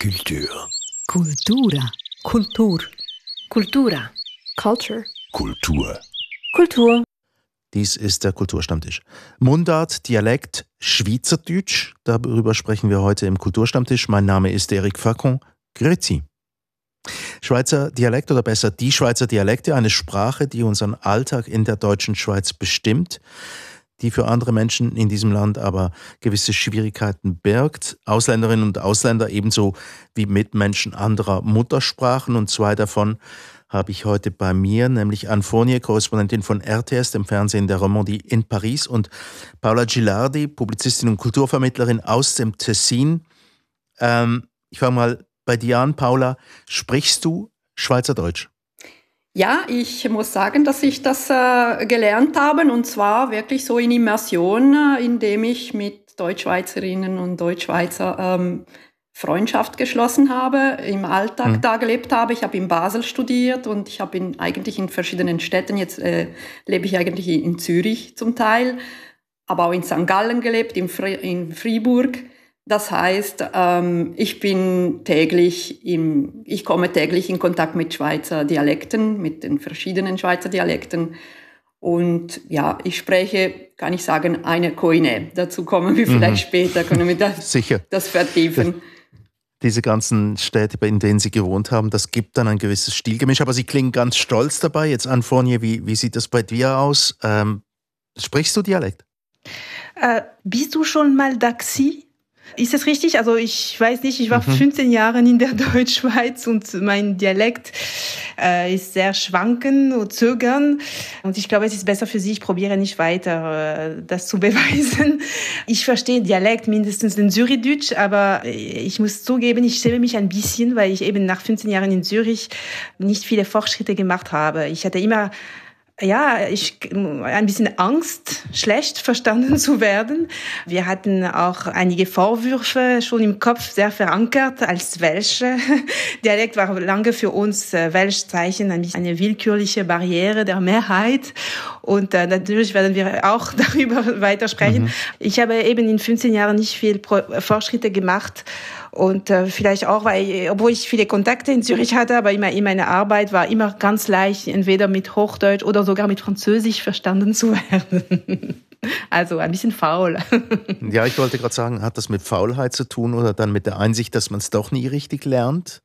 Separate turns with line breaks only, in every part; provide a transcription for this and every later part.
Kultur.
Kultura. Kultur.
Kultura. Culture.
Kultur.
Kultur.
Dies ist der Kulturstammtisch. Mundart, Dialekt, Schweizerdeutsch, darüber sprechen wir heute im Kulturstammtisch. Mein Name ist Eric Facon. Grüezi. Schweizer Dialekt oder besser die Schweizer Dialekte, eine Sprache, die unseren Alltag in der deutschen Schweiz bestimmt, die für andere Menschen in diesem Land aber gewisse Schwierigkeiten birgt. Ausländerinnen und Ausländer ebenso wie Mitmenschen anderer Muttersprachen und zwei davon habe ich heute bei mir, nämlich Anne Fournier, Korrespondentin von RTS, dem Fernsehen der Romandie in Paris, und Paula Gilardi, Publizistin und Kulturvermittlerin aus dem Tessin. Ähm, ich fange mal bei dir an, Paula. Sprichst du Schweizerdeutsch?
Ja, ich muss sagen, dass ich das äh, gelernt habe und zwar wirklich so in Immersion, äh, indem ich mit Deutschschweizerinnen und Deutschschweizer ähm, Freundschaft geschlossen habe, im Alltag mhm. da gelebt habe. Ich habe in Basel studiert und ich habe in, eigentlich in verschiedenen Städten, jetzt äh, lebe ich eigentlich in Zürich zum Teil, aber auch in St. Gallen gelebt, in, Fre in Fribourg. Das heißt, ähm, ich bin täglich im, ich komme täglich in Kontakt mit Schweizer Dialekten, mit den verschiedenen Schweizer Dialekten. Und ja, ich spreche, kann ich sagen, eine Koine. Dazu kommen wir vielleicht mhm. später, können wir das,
Sicher.
das vertiefen
diese ganzen Städte, in denen Sie gewohnt haben, das gibt dann ein gewisses Stilgemisch. Aber Sie klingen ganz stolz dabei. Jetzt an Fournier, wie, wie sieht das bei dir aus? Ähm, sprichst du Dialekt?
Äh, bist du schon mal Daxi? Ist das richtig? Also ich weiß nicht, ich war mhm. 15 Jahre in der Deutschschweiz und mein Dialekt äh, ist sehr schwanken und zögern. Und ich glaube, es ist besser für Sie, ich probiere nicht weiter, äh, das zu beweisen. Ich verstehe Dialekt, mindestens den Zürichdeutsch, aber ich muss zugeben, ich schäme mich ein bisschen, weil ich eben nach 15 Jahren in Zürich nicht viele Fortschritte gemacht habe. Ich hatte immer ja, ich ein bisschen Angst, schlecht verstanden zu werden. Wir hatten auch einige Vorwürfe schon im Kopf sehr verankert als Welsche. Dialekt war lange für uns äh, Welschzeichen eine willkürliche Barriere der Mehrheit. Und äh, natürlich werden wir auch darüber weitersprechen. Mhm. Ich habe eben in 15 Jahren nicht viel Fortschritte gemacht und äh, vielleicht auch, weil, obwohl ich viele Kontakte in Zürich hatte, aber immer in meiner Arbeit war immer ganz leicht, entweder mit Hochdeutsch oder sogar mit Französisch verstanden zu werden. Also ein bisschen faul.
Ja, ich wollte gerade sagen, hat das mit Faulheit zu tun oder dann mit der Einsicht, dass man es doch nie richtig lernt?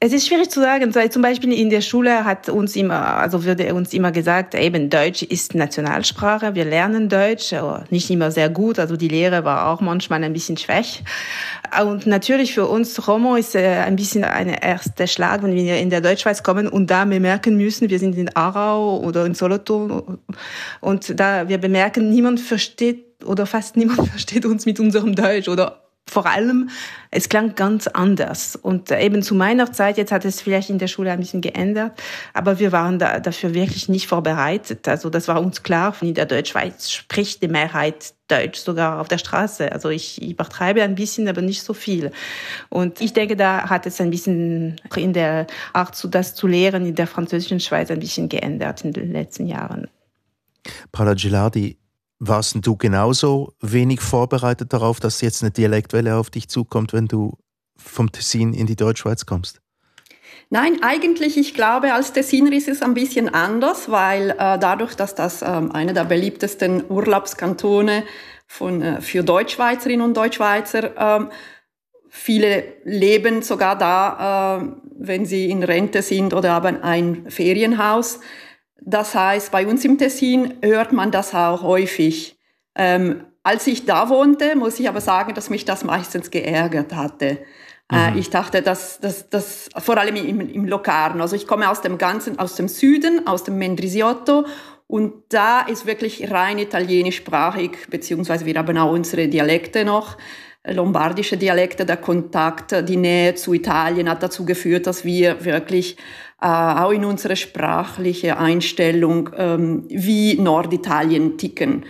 Es ist schwierig zu sagen. Zum Beispiel in der Schule hat uns immer, also würde uns immer gesagt, eben Deutsch ist Nationalsprache. Wir lernen Deutsch, nicht immer sehr gut. Also die Lehre war auch manchmal ein bisschen schwach. Und natürlich für uns Romo ist äh, ein bisschen ein erster Schlag, wenn wir in der Deutschschweiz kommen und da bemerken müssen, wir sind in Aarau oder in Solothurn und da wir bemerken, niemand versteht oder fast niemand versteht uns mit unserem Deutsch oder vor allem, es klang ganz anders. Und eben zu meiner Zeit, jetzt hat es vielleicht in der Schule ein bisschen geändert, aber wir waren da, dafür wirklich nicht vorbereitet. Also das war uns klar, in der Deutschschweiz spricht die Mehrheit Deutsch, sogar auf der Straße. Also ich übertreibe ein bisschen, aber nicht so viel. Und ich denke, da hat es ein bisschen in der Art, das zu lehren in der französischen Schweiz ein bisschen geändert in den letzten Jahren.
Paula Gilardi, warst du genauso wenig vorbereitet darauf, dass jetzt eine Dialektwelle auf dich zukommt, wenn du vom Tessin in die Deutschschweiz kommst?
Nein, eigentlich, ich glaube, als Tessiner ist es ein bisschen anders, weil äh, dadurch, dass das ähm, einer der beliebtesten Urlaubskantone von, äh, für Deutschschweizerinnen und Deutschschweizer, ähm, viele leben sogar da, äh, wenn sie in Rente sind oder haben ein Ferienhaus. Das heißt, bei uns im Tessin hört man das auch häufig. Ähm, als ich da wohnte, muss ich aber sagen, dass mich das meistens geärgert hatte. Äh, mhm. ich dachte, dass das, das vor allem im, im Locarno. Also ich komme aus dem ganzen, aus dem Süden, aus dem Mendrisiotto und da ist wirklich rein italienischsprachig, beziehungsweise wir haben auch unsere Dialekte noch, lombardische Dialekte. Der Kontakt, die Nähe zu Italien hat dazu geführt, dass wir wirklich äh, auch in unserer sprachlichen Einstellung, ähm, wie Norditalien ticken.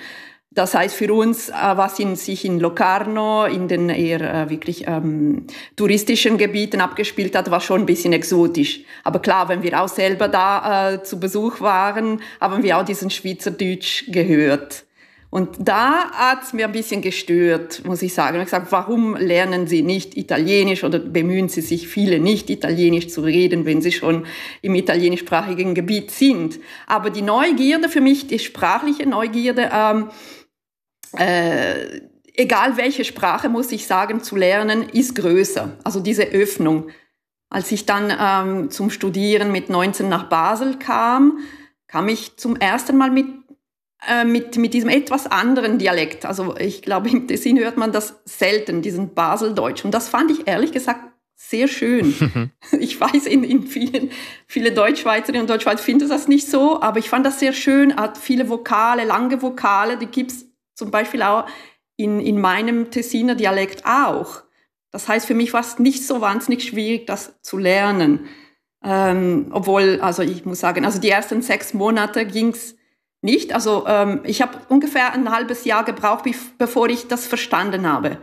Das heißt für uns, äh, was in, sich in Locarno, in den eher äh, wirklich ähm, touristischen Gebieten abgespielt hat, war schon ein bisschen exotisch. Aber klar, wenn wir auch selber da äh, zu Besuch waren, haben wir auch diesen Schweizerdeutsch gehört. Und da hat es mir ein bisschen gestört, muss ich sagen. Ich habe gesagt, warum lernen Sie nicht Italienisch oder bemühen Sie sich viele nicht Italienisch zu reden, wenn Sie schon im italienischsprachigen Gebiet sind? Aber die Neugierde für mich, die sprachliche Neugierde, ähm, äh, egal welche Sprache, muss ich sagen, zu lernen, ist größer. Also diese Öffnung. Als ich dann ähm, zum Studieren mit 19 nach Basel kam, kam ich zum ersten Mal mit äh, mit, mit diesem etwas anderen Dialekt. Also ich glaube, im Tessin hört man das selten, diesen Baseldeutsch. Und das fand ich ehrlich gesagt sehr schön. ich weiß, in, in vielen, viele Deutschschweizerinnen und Deutschschweizer finden das nicht so, aber ich fand das sehr schön, hat viele Vokale, lange Vokale, die gibt's zum Beispiel auch in, in meinem Tessiner Dialekt auch. Das heißt, für mich war es nicht so wahnsinnig schwierig, das zu lernen. Ähm, obwohl, also ich muss sagen, also die ersten sechs Monate ging's nicht. Also ähm, ich habe ungefähr ein halbes Jahr gebraucht, bevor ich das verstanden habe.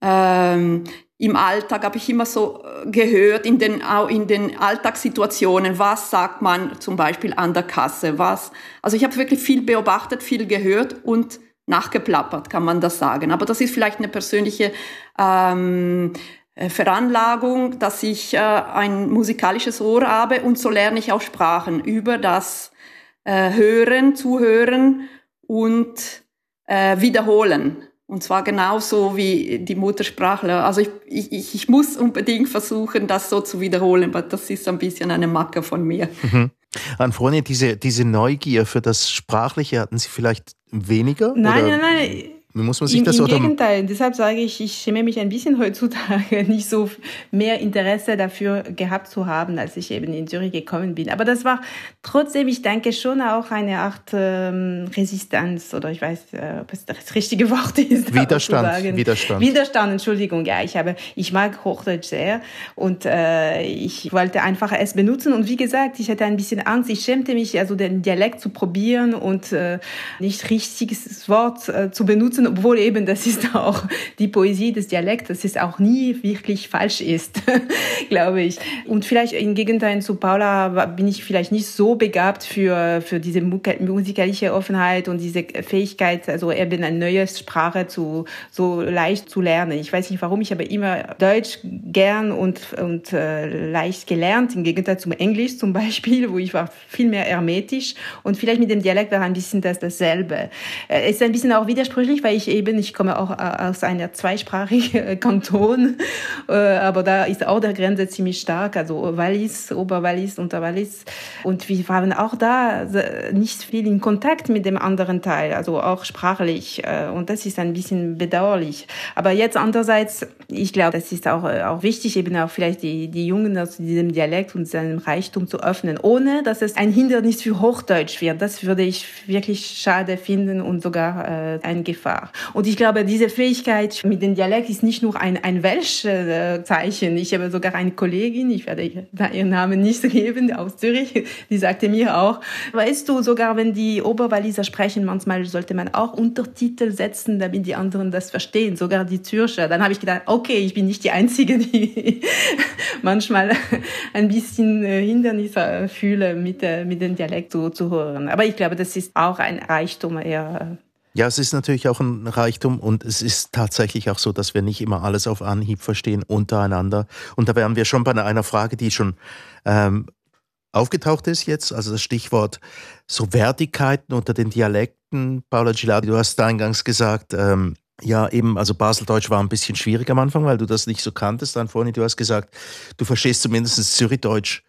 Ähm, Im Alltag habe ich immer so äh, gehört, in den, auch in den Alltagssituationen, was sagt man zum Beispiel an der Kasse, was. Also ich habe wirklich viel beobachtet, viel gehört und nachgeplappert, kann man das sagen. Aber das ist vielleicht eine persönliche ähm, äh, Veranlagung, dass ich äh, ein musikalisches Ohr habe und so lerne ich auch Sprachen über das äh, hören, zuhören und äh, wiederholen. Und zwar genauso wie die Muttersprachler. Also ich, ich, ich muss unbedingt versuchen, das so zu wiederholen, aber das ist ein bisschen eine Macke von mir.
Mhm. Anfroni, diese, diese Neugier für das Sprachliche hatten Sie vielleicht weniger?
Nein, oder? nein, nein.
Muss man sich
Im,
das
Im Gegenteil, deshalb sage ich, ich schäme mich ein bisschen heutzutage nicht so mehr Interesse dafür gehabt zu haben, als ich eben in Zürich gekommen bin. Aber das war trotzdem, ich denke schon auch eine Art ähm, Resistenz oder ich weiß, äh, ob es das richtige Wort ist.
Widerstand.
Widerstand. Widerstand, Entschuldigung. Ja, ich habe, ich mag Hochdeutsch sehr und äh, ich wollte einfach es benutzen und wie gesagt, ich hatte ein bisschen Angst. Ich schämte mich, also den Dialekt zu probieren und äh, nicht richtiges Wort äh, zu benutzen nutzen, obwohl eben das ist auch die Poesie des Dialekts, dass es auch nie wirklich falsch ist, glaube ich. Und vielleicht im Gegenteil zu Paula bin ich vielleicht nicht so begabt für, für diese musikalische Offenheit und diese Fähigkeit, also eben eine neue Sprache zu, so leicht zu lernen. Ich weiß nicht warum, ich habe immer Deutsch gern und, und äh, leicht gelernt, im Gegenteil zum Englisch zum Beispiel, wo ich war viel mehr hermetisch und vielleicht mit dem Dialekt war ein bisschen das dasselbe. Äh, es ist ein bisschen auch widersprüchlich, weil weil ich eben, ich komme auch äh, aus einer zweisprachigen Kanton, äh, aber da ist auch der Grenze ziemlich stark, also Wallis, Oberwallis, Unterwallis. Und wir waren auch da nicht viel in Kontakt mit dem anderen Teil, also auch sprachlich. Äh, und das ist ein bisschen bedauerlich. Aber jetzt andererseits, ich glaube, das ist auch, auch wichtig, eben auch vielleicht die, die Jungen aus diesem Dialekt und seinem Reichtum zu öffnen, ohne dass es ein Hindernis für Hochdeutsch wird. Das würde ich wirklich schade finden und sogar äh, eine Gefahr war. Und ich glaube, diese Fähigkeit mit dem Dialekt ist nicht nur ein, ein Welsch-Zeichen. Ich habe sogar eine Kollegin, ich werde ihren Namen nicht geben, aus Zürich, die sagte mir auch, weißt du, sogar wenn die Oberwalliser sprechen, manchmal sollte man auch Untertitel setzen, damit die anderen das verstehen, sogar die Zürcher. Dann habe ich gedacht, okay, ich bin nicht die Einzige, die manchmal ein bisschen äh, Hindernisse fühle, mit, äh, mit dem Dialekt zu, zu hören. Aber ich glaube, das ist auch ein Reichtum eher
ja, es ist natürlich auch ein Reichtum und es ist tatsächlich auch so, dass wir nicht immer alles auf Anhieb verstehen untereinander. Und da wären wir schon bei einer Frage, die schon ähm, aufgetaucht ist jetzt, also das Stichwort so Wertigkeiten unter den Dialekten. Paula Gilardi, du hast eingangs gesagt, ähm, ja, eben, also Baseldeutsch war ein bisschen schwierig am Anfang, weil du das nicht so kanntest. Dann vorhin, du hast gesagt, du verstehst zumindest Zürichdeutsch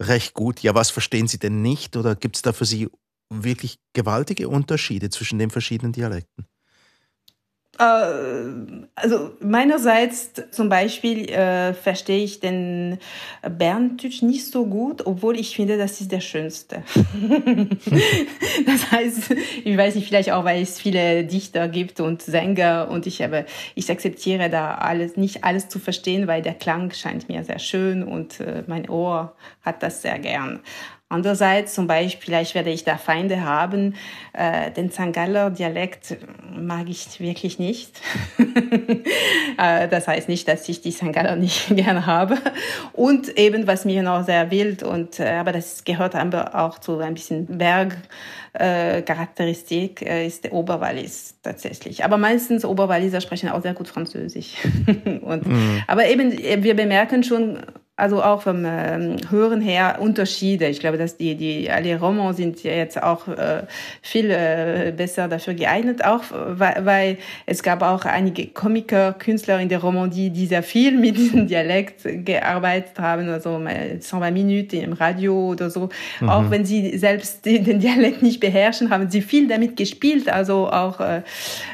recht gut. Ja, was verstehen Sie denn nicht? Oder gibt es da für Sie wirklich gewaltige Unterschiede zwischen den verschiedenen Dialekten?
Äh, also meinerseits zum Beispiel äh, verstehe ich den Berndeutsch nicht so gut, obwohl ich finde, das ist der schönste. das heißt, ich weiß nicht, vielleicht auch, weil es viele Dichter gibt und Sänger und ich habe, ich akzeptiere da alles, nicht alles zu verstehen, weil der Klang scheint mir sehr schön und äh, mein Ohr hat das sehr gern. Andererseits zum Beispiel, vielleicht werde ich da Feinde haben, äh, den St. Galler Dialekt mag ich wirklich nicht. äh, das heißt nicht, dass ich die St. Galler nicht gerne habe. Und eben, was mir noch sehr wild und, äh, aber das gehört aber auch zu ein bisschen Bergcharakteristik, äh, äh, ist der Oberwallis tatsächlich. Aber meistens Oberwalliser sprechen auch sehr gut Französisch. und, mhm. Aber eben, wir bemerken schon, also auch vom ähm, Hören her Unterschiede. Ich glaube, dass die, die alle Romans sind jetzt auch äh, viel äh, besser dafür geeignet, auch weil, weil es gab auch einige Komiker, Künstler in der Romandie, die sehr viel mit diesem Dialekt gearbeitet haben, also 120 Minuten im Radio oder so. Mhm. Auch wenn sie selbst den Dialekt nicht beherrschen, haben sie viel damit gespielt, also auch äh,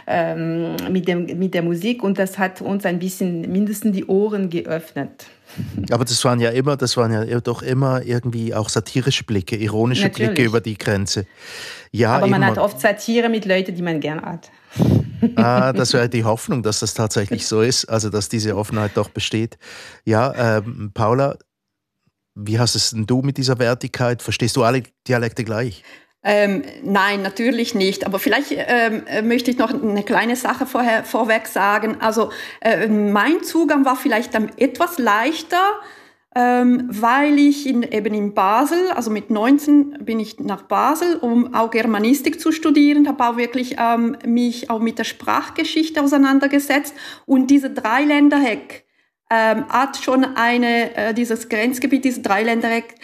ähm, mit, dem, mit der Musik und das hat uns ein bisschen mindestens die Ohren geöffnet.
Aber das waren ja immer, das waren ja doch immer irgendwie auch satirische Blicke, ironische Natürlich. Blicke über die Grenze.
Ja, Aber man hat oft Satire mit Leuten, die man gern hat.
Ah, das wäre die Hoffnung, dass das tatsächlich so ist, also dass diese Offenheit doch besteht. Ja, ähm, Paula, wie hast es denn du mit dieser Wertigkeit? Verstehst du alle Dialekte gleich?
Ähm, nein, natürlich nicht. Aber vielleicht ähm, äh, möchte ich noch eine kleine Sache vorher, vorweg sagen. Also äh, mein Zugang war vielleicht dann etwas leichter, ähm, weil ich in, eben in Basel, also mit 19 bin ich nach Basel, um auch Germanistik zu studieren, habe auch wirklich ähm, mich auch mit der Sprachgeschichte auseinandergesetzt und diese Dreiländerheck ähm, hat schon eine, äh, dieses Grenzgebiet, dieses Dreiländereck,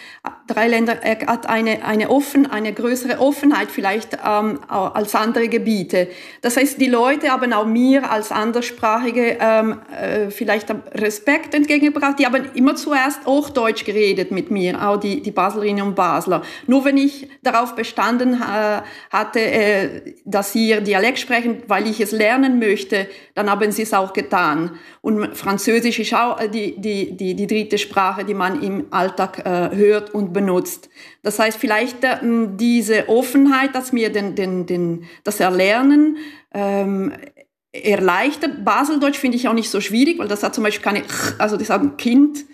Dreiländereck hat eine, eine offen, eine größere Offenheit vielleicht ähm, als andere Gebiete. Das heißt, die Leute haben auch mir als Anderssprachige ähm, äh, vielleicht Respekt entgegengebracht. Die haben immer zuerst Hochdeutsch geredet mit mir, auch die, die Baslerinnen und Basler. Nur wenn ich darauf bestanden äh, hatte, äh, dass sie ihr Dialekt sprechen, weil ich es lernen möchte, dann haben sie es auch getan. Und Französisch ist auch äh, die, die, die, die dritte Sprache, die man im Alltag äh, hört und benutzt. Das heißt, vielleicht äh, diese Offenheit, dass mir den, den, den, das Erlernen ähm, erleichtert. Baseldeutsch finde ich auch nicht so schwierig, weil das hat zum Beispiel keine, also das hat ein Kind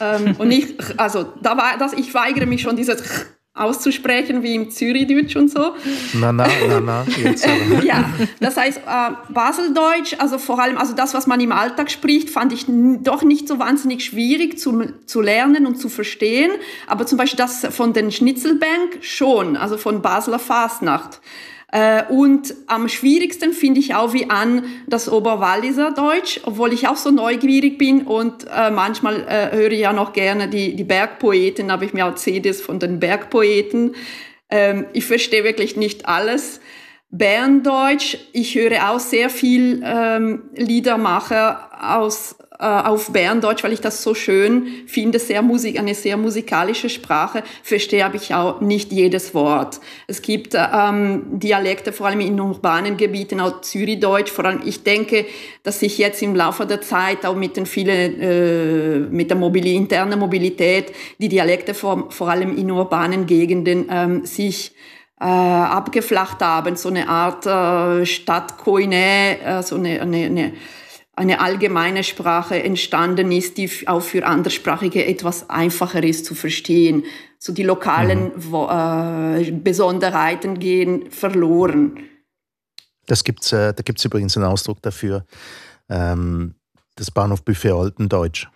ähm, und nicht, also da war das, ich weigere mich schon dieses auszusprechen wie im Zürichdeutsch und so.
Na, na, na, na. Jetzt
aber. ja, das heißt, äh, Baseldeutsch, also vor allem, also das, was man im Alltag spricht, fand ich doch nicht so wahnsinnig schwierig zu, zu lernen und zu verstehen. Aber zum Beispiel das von den Schnitzelbank schon, also von Basler Fastnacht. Äh, und am schwierigsten finde ich auch wie an das Oberwalliser Deutsch, obwohl ich auch so neugierig bin und äh, manchmal äh, höre ich ja noch gerne die, die Bergpoeten, habe ich mir auch CDs von den Bergpoeten. Ähm, ich verstehe wirklich nicht alles. Berndeutsch, ich höre auch sehr viel ähm, Liedermacher aus auf Berndeutsch, weil ich das so schön finde, sehr Musik, eine sehr musikalische Sprache, verstehe aber ich auch nicht jedes Wort. Es gibt ähm, Dialekte, vor allem in urbanen Gebieten, auch Zürichdeutsch, vor allem ich denke, dass sich jetzt im Laufe der Zeit auch mit den vielen, äh, mit der Mobili internen Mobilität, die Dialekte vor, vor allem in urbanen Gegenden ähm, sich äh, abgeflacht haben, so eine Art äh, Stadtkoine, äh, so eine, eine, eine eine allgemeine Sprache entstanden ist, die auch für Anderssprachige etwas einfacher ist zu verstehen. So die lokalen mhm. äh, Besonderheiten gehen verloren.
Das gibt's, äh, da gibt es übrigens einen Ausdruck dafür, ähm, das Bahnhof Buffet Altendeutsch.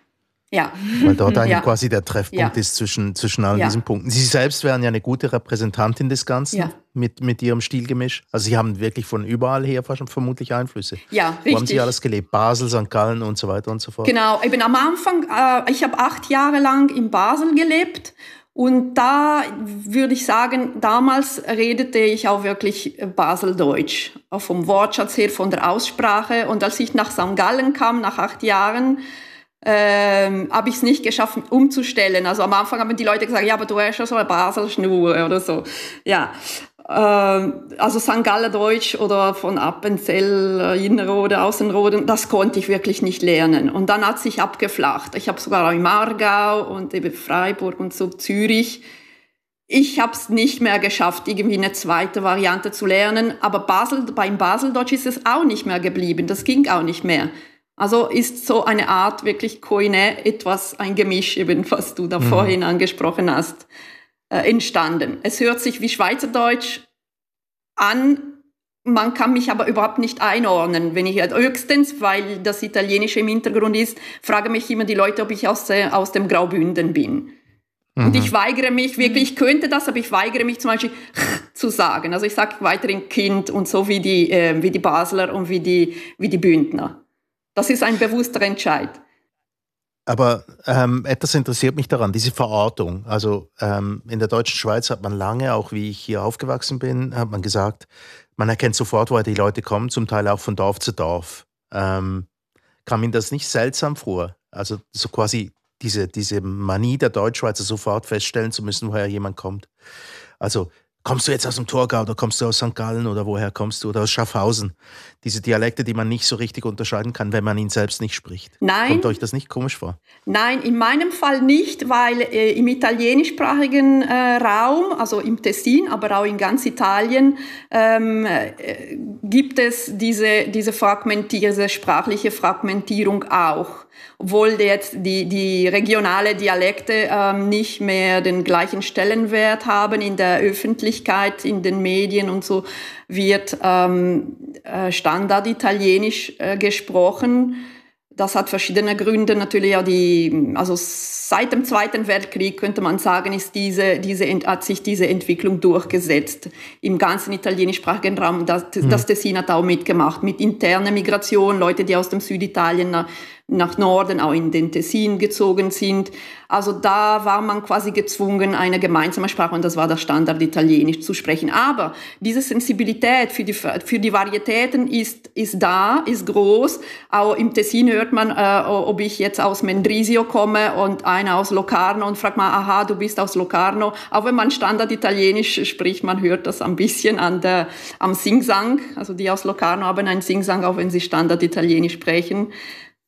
Ja.
Weil dort eigentlich ja. quasi der Treffpunkt ja. ist zwischen, zwischen all ja. diesen Punkten. Sie selbst wären ja eine gute Repräsentantin des Ganzen mit, mit Ihrem Stilgemisch. Also Sie haben wirklich von überall her vermutlich Einflüsse.
Ja, richtig.
Wo haben Sie alles gelebt? Basel, St. Gallen und so weiter und so fort.
Genau, ich bin am Anfang, äh, ich habe acht Jahre lang in Basel gelebt und da würde ich sagen, damals redete ich auch wirklich Baseldeutsch, auch vom Wortschatz her, von der Aussprache. Und als ich nach St. Gallen kam, nach acht Jahren, ähm, habe ich es nicht geschafft umzustellen. Also am Anfang haben die Leute gesagt, ja, aber du hast ja so eine Baselschnur oder so. Ja, ähm, also St. Galler Deutsch oder von Appenzell, äh, Innerrode, Außenrode, das konnte ich wirklich nicht lernen. Und dann hat sich abgeflacht. Ich habe sogar auch im Aargau und eben Freiburg und so Zürich. Ich habe es nicht mehr geschafft, irgendwie eine zweite Variante zu lernen. Aber Basel, beim Baseldeutsch ist es auch nicht mehr geblieben. Das ging auch nicht mehr. Also ist so eine Art wirklich Koine etwas ein Gemisch, eben was du da mhm. vorhin angesprochen hast. äh, entstanden. Es hört sich wie Schweizerdeutsch an, man kann mich aber überhaupt nicht einordnen, wenn ich höchstens, weil das Italienische im Hintergrund ist, frage mich immer die Leute, ob ich aus, äh, aus dem Graubünden bin. Mhm. Und ich weigere mich wirklich, ich könnte das, aber ich weigere mich zum Beispiel zu sagen. Also ich sage weiterhin Kind und so wie die, äh, wie die Basler und wie die, wie die Bündner. Das ist ein bewusster Entscheid.
Aber ähm, etwas interessiert mich daran, diese Verortung. Also ähm, in der deutschen Schweiz hat man lange, auch wie ich hier aufgewachsen bin, hat man gesagt, man erkennt sofort, woher die Leute kommen, zum Teil auch von Dorf zu Dorf. Ähm, kam Ihnen das nicht seltsam vor? Also so quasi diese, diese Manie der Deutschschweizer sofort feststellen zu müssen, woher jemand kommt. Also kommst du jetzt aus dem Thurgau oder kommst du aus St. Gallen oder woher kommst du oder aus Schaffhausen? Diese Dialekte, die man nicht so richtig unterscheiden kann, wenn man ihn selbst nicht spricht.
Nein.
Kommt euch das nicht komisch vor?
Nein, in meinem Fall nicht, weil äh, im italienischsprachigen äh, Raum, also im Tessin, aber auch in ganz Italien, ähm, äh, gibt es diese, diese, diese sprachliche Fragmentierung auch obwohl jetzt die, die regionale Dialekte ähm, nicht mehr den gleichen Stellenwert haben in der Öffentlichkeit, in den Medien und so, wird ähm, äh, Standard-Italienisch äh, gesprochen. Das hat verschiedene Gründe. Natürlich auch die, also seit dem Zweiten Weltkrieg könnte man sagen, ist diese, diese, hat sich diese Entwicklung durchgesetzt im ganzen italienischsprachigen Raum. Das, das Tessin hat auch mitgemacht mit interner Migration, Leute, die aus dem Süditalien nach, nach Norden, auch in den Tessin gezogen sind. Also da war man quasi gezwungen, eine gemeinsame Sprache, und das war das Standard Italienisch, zu sprechen. Aber diese Sensibilität für die, für die Varietäten ist, ist da, ist groß. Auch im Tessin hört man, äh, ob ich jetzt aus Mendrisio komme und einer aus Locarno und fragt mal, aha, du bist aus Locarno. Auch wenn man Standard Italienisch spricht, man hört das ein bisschen an der, am Singsang. Also die aus Locarno haben einen Singsang, auch wenn sie Standard Italienisch sprechen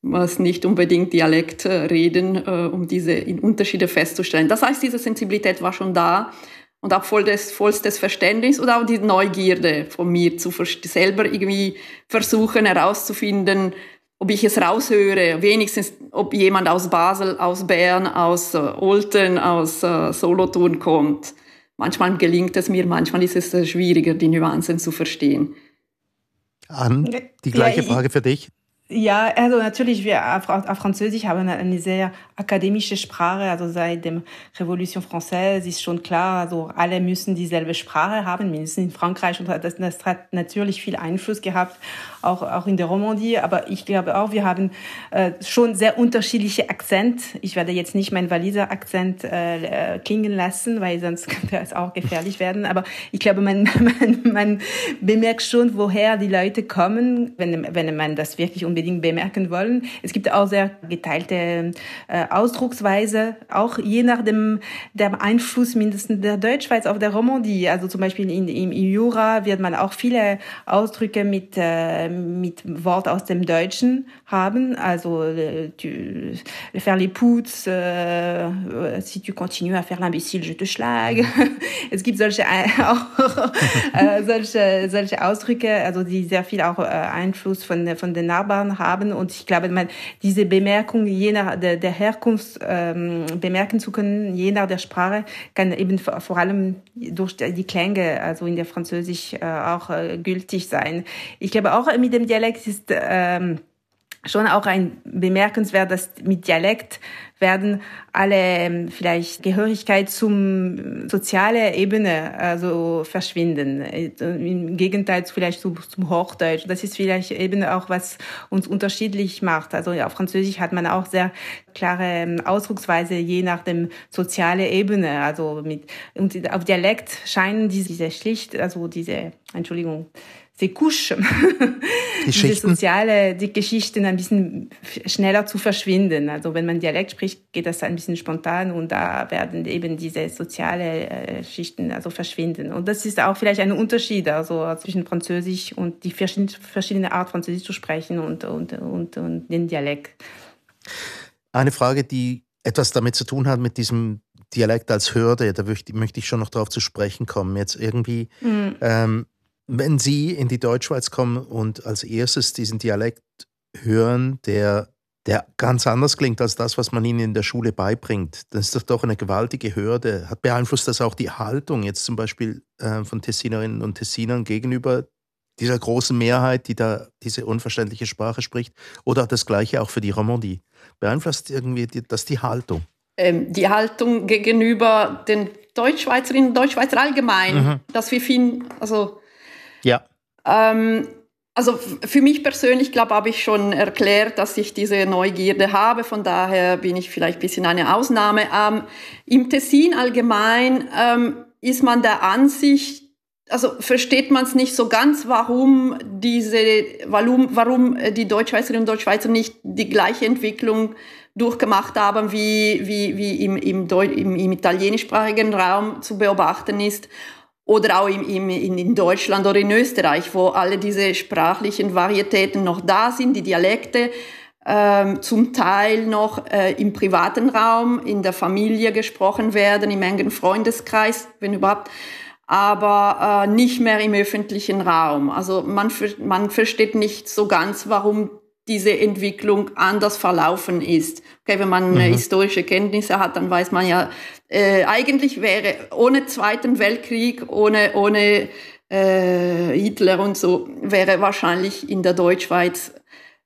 was nicht unbedingt Dialekt reden, äh, um diese Unterschiede festzustellen. Das heißt, diese Sensibilität war schon da und auch voll des, vollstes Verständnis und auch die Neugierde von mir zu selber irgendwie versuchen herauszufinden, ob ich es raushöre, wenigstens ob jemand aus Basel, aus Bern, aus äh, Olten, aus äh, Solothurn kommt. Manchmal gelingt es mir, manchmal ist es schwieriger, die Nuancen zu verstehen.
An, die gleiche ja, Frage für dich.
Ja, also natürlich, wir auf Französisch haben eine sehr akademische Sprache, also seit dem Revolution Française ist schon klar, also alle müssen dieselbe Sprache haben, mindestens in Frankreich und das, das hat natürlich viel Einfluss gehabt, auch, auch in der Romandie, aber ich glaube auch, wir haben äh, schon sehr unterschiedliche Akzent. Ich werde jetzt nicht meinen Waliser Akzent äh, klingen lassen, weil sonst könnte es auch gefährlich werden, aber ich glaube, man, man, man bemerkt schon, woher die Leute kommen, wenn, wenn man das wirklich unbedingt bemerken wollen. Es gibt auch sehr geteilte äh, Ausdrucksweise, auch je nach dem der Einfluss mindestens der Deutschschweiz auf der Romandie. Also zum Beispiel in, im Jura wird man auch viele Ausdrücke mit äh, mit Wort aus dem Deutschen haben. Also äh, tu, faire les poutres, äh, si tu continues à faire l'imbécile, je te schlage. es gibt solche auch äh, solche solche Ausdrücke, also die sehr viel auch äh, Einfluss von von den Nachbarn Nachbarn haben. Und ich glaube, man, diese Bemerkung je nach der, der Herkunft ähm, bemerken zu können, je nach der Sprache, kann eben vor allem durch die Klänge, also in der Französisch äh, auch äh, gültig sein. Ich glaube auch mit dem Dialekt ist ähm, schon auch ein bemerkenswert, dass mit Dialekt werden alle ähm, vielleicht Gehörigkeit zum soziale Ebene also verschwinden. Im Gegenteil vielleicht zum, zum Hochdeutsch. Das ist vielleicht eben auch was uns unterschiedlich macht. Also auf Französisch hat man auch sehr klare ähm, Ausdrucksweise je nach dem soziale Ebene. Also mit und auf Dialekt scheinen diese, diese schlicht, also diese Entschuldigung die Couche, diese soziale, die Geschichten ein bisschen schneller zu verschwinden. Also wenn man Dialekt spricht, geht das ein bisschen spontan und da werden eben diese soziale äh, Schichten also verschwinden. Und das ist auch vielleicht ein Unterschied also zwischen Französisch und die verschiedene, verschiedene Art Französisch zu sprechen und, und, und, und den Dialekt.
Eine Frage, die etwas damit zu tun hat mit diesem Dialekt als Hürde, da möchte ich schon noch darauf zu sprechen kommen. Jetzt irgendwie, mhm. ähm, wenn Sie in die Deutschschweiz kommen und als erstes diesen Dialekt hören, der der ganz anders klingt als das, was man ihnen in der Schule beibringt. Das ist doch eine gewaltige Hürde. Hat beeinflusst das auch die Haltung jetzt zum Beispiel äh, von Tessinerinnen und Tessinern gegenüber dieser großen Mehrheit, die da diese unverständliche Sprache spricht? Oder das Gleiche auch für die Romandie? Beeinflusst irgendwie die, das die Haltung?
Ähm, die Haltung gegenüber den Deutschschweizerinnen und Deutschschweizer allgemein, mhm. dass wir finden, also
ja.
Ähm, also für mich persönlich, glaube habe ich schon erklärt, dass ich diese Neugierde habe. Von daher bin ich vielleicht ein bisschen eine Ausnahme. Ähm, Im Tessin allgemein ähm, ist man der Ansicht, also versteht man es nicht so ganz, warum diese, warum, warum die Deutschschweizerinnen und Deutschschweizer nicht die gleiche Entwicklung durchgemacht haben, wie, wie, wie im, im, im, im italienischsprachigen Raum zu beobachten ist oder auch im, im, in Deutschland oder in Österreich, wo alle diese sprachlichen Varietäten noch da sind, die Dialekte ähm, zum Teil noch äh, im privaten Raum, in der Familie gesprochen werden, im engen Freundeskreis, wenn überhaupt, aber äh, nicht mehr im öffentlichen Raum. Also man, man versteht nicht so ganz, warum diese Entwicklung anders verlaufen ist. Okay, wenn man mhm. historische Kenntnisse hat, dann weiß man ja, äh, eigentlich wäre ohne Zweiten Weltkrieg, ohne, ohne äh, Hitler und so, wäre wahrscheinlich in der Deutschschweiz,